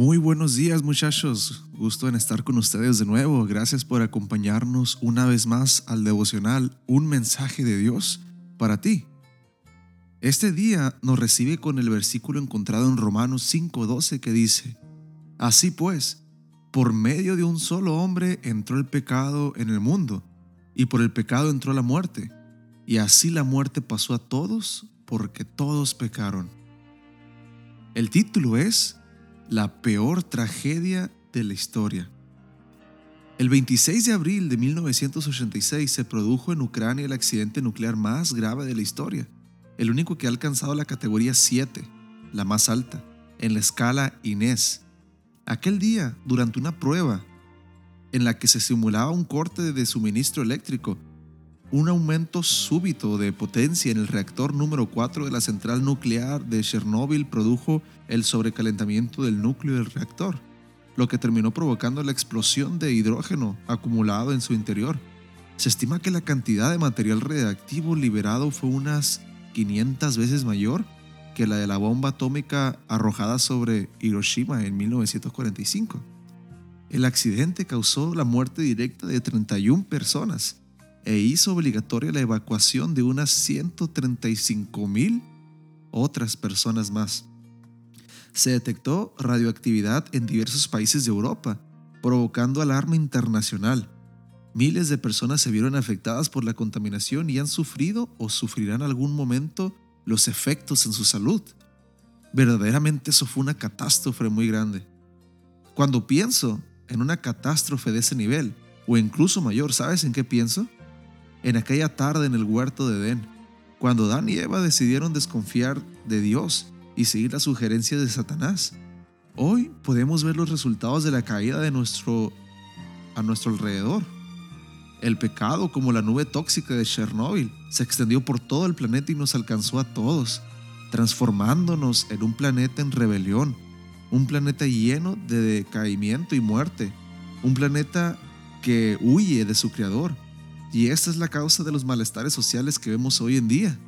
Muy buenos días muchachos, gusto en estar con ustedes de nuevo. Gracias por acompañarnos una vez más al devocional Un mensaje de Dios para ti. Este día nos recibe con el versículo encontrado en Romanos 5:12 que dice, Así pues, por medio de un solo hombre entró el pecado en el mundo, y por el pecado entró la muerte, y así la muerte pasó a todos porque todos pecaron. El título es la peor tragedia de la historia. El 26 de abril de 1986 se produjo en Ucrania el accidente nuclear más grave de la historia, el único que ha alcanzado la categoría 7, la más alta, en la escala Inés. Aquel día, durante una prueba en la que se simulaba un corte de suministro eléctrico, un aumento súbito de potencia en el reactor número 4 de la central nuclear de Chernóbil produjo el sobrecalentamiento del núcleo del reactor, lo que terminó provocando la explosión de hidrógeno acumulado en su interior. Se estima que la cantidad de material radiactivo liberado fue unas 500 veces mayor que la de la bomba atómica arrojada sobre Hiroshima en 1945. El accidente causó la muerte directa de 31 personas e hizo obligatoria la evacuación de unas 135 mil otras personas más. Se detectó radioactividad en diversos países de Europa, provocando alarma internacional. Miles de personas se vieron afectadas por la contaminación y han sufrido o sufrirán algún momento los efectos en su salud. Verdaderamente eso fue una catástrofe muy grande. Cuando pienso en una catástrofe de ese nivel, o incluso mayor, ¿sabes en qué pienso? En aquella tarde en el huerto de Edén, cuando Dan y Eva decidieron desconfiar de Dios y seguir las sugerencias de Satanás. Hoy podemos ver los resultados de la caída de nuestro a nuestro alrededor. El pecado, como la nube tóxica de Chernóbil, se extendió por todo el planeta y nos alcanzó a todos, transformándonos en un planeta en rebelión, un planeta lleno de decaimiento y muerte, un planeta que huye de su creador, y esta es la causa de los malestares sociales que vemos hoy en día.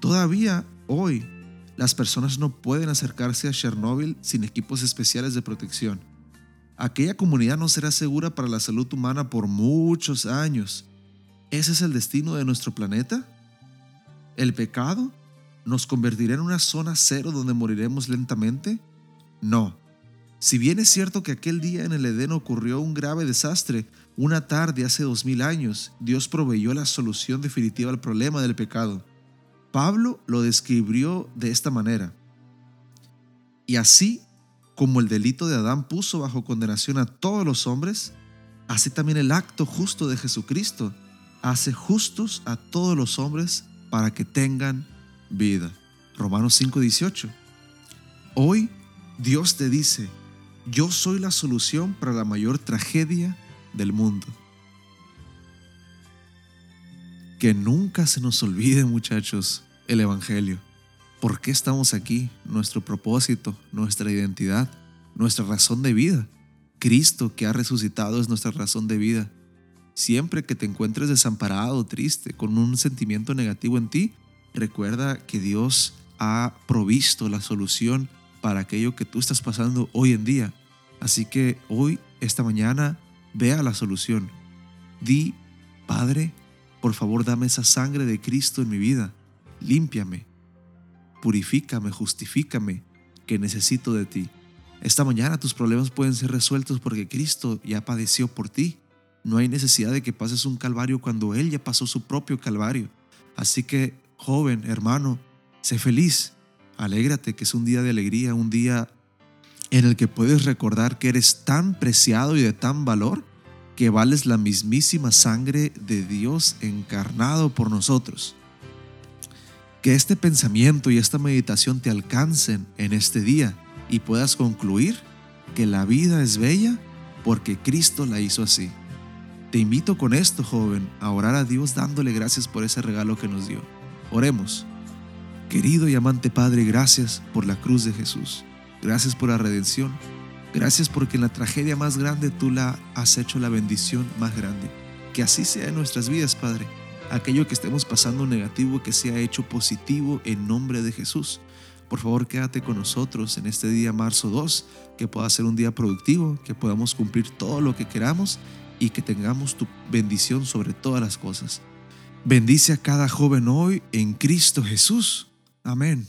Todavía hoy, las personas no pueden acercarse a Chernóbil sin equipos especiales de protección. Aquella comunidad no será segura para la salud humana por muchos años. ¿Ese es el destino de nuestro planeta? ¿El pecado nos convertirá en una zona cero donde moriremos lentamente? No. Si bien es cierto que aquel día en el Edén ocurrió un grave desastre, una tarde hace dos mil años Dios proveyó la solución definitiva al problema del pecado. Pablo lo describió de esta manera. Y así como el delito de Adán puso bajo condenación a todos los hombres, así también el acto justo de Jesucristo hace justos a todos los hombres para que tengan vida. Romanos 5:18. Hoy Dios te dice, yo soy la solución para la mayor tragedia del mundo. Que nunca se nos olvide, muchachos, el Evangelio. ¿Por qué estamos aquí? Nuestro propósito, nuestra identidad, nuestra razón de vida. Cristo que ha resucitado es nuestra razón de vida. Siempre que te encuentres desamparado, triste, con un sentimiento negativo en ti, recuerda que Dios ha provisto la solución para aquello que tú estás pasando hoy en día. Así que hoy, esta mañana, vea la solución. Di, Padre, por favor dame esa sangre de Cristo en mi vida. Límpiame, purifícame, justifícame, que necesito de ti. Esta mañana tus problemas pueden ser resueltos porque Cristo ya padeció por ti. No hay necesidad de que pases un calvario cuando Él ya pasó su propio calvario. Así que, joven, hermano, sé feliz, Alégrate que es un día de alegría, un día en el que puedes recordar que eres tan preciado y de tan valor que vales la mismísima sangre de Dios encarnado por nosotros. Que este pensamiento y esta meditación te alcancen en este día y puedas concluir que la vida es bella porque Cristo la hizo así. Te invito con esto, joven, a orar a Dios dándole gracias por ese regalo que nos dio. Oremos. Querido y amante Padre, gracias por la cruz de Jesús. Gracias por la redención. Gracias porque en la tragedia más grande tú la has hecho la bendición más grande. Que así sea en nuestras vidas, Padre. Aquello que estemos pasando negativo, que sea hecho positivo en nombre de Jesús. Por favor, quédate con nosotros en este día marzo 2, que pueda ser un día productivo, que podamos cumplir todo lo que queramos y que tengamos tu bendición sobre todas las cosas. Bendice a cada joven hoy en Cristo Jesús. Amén.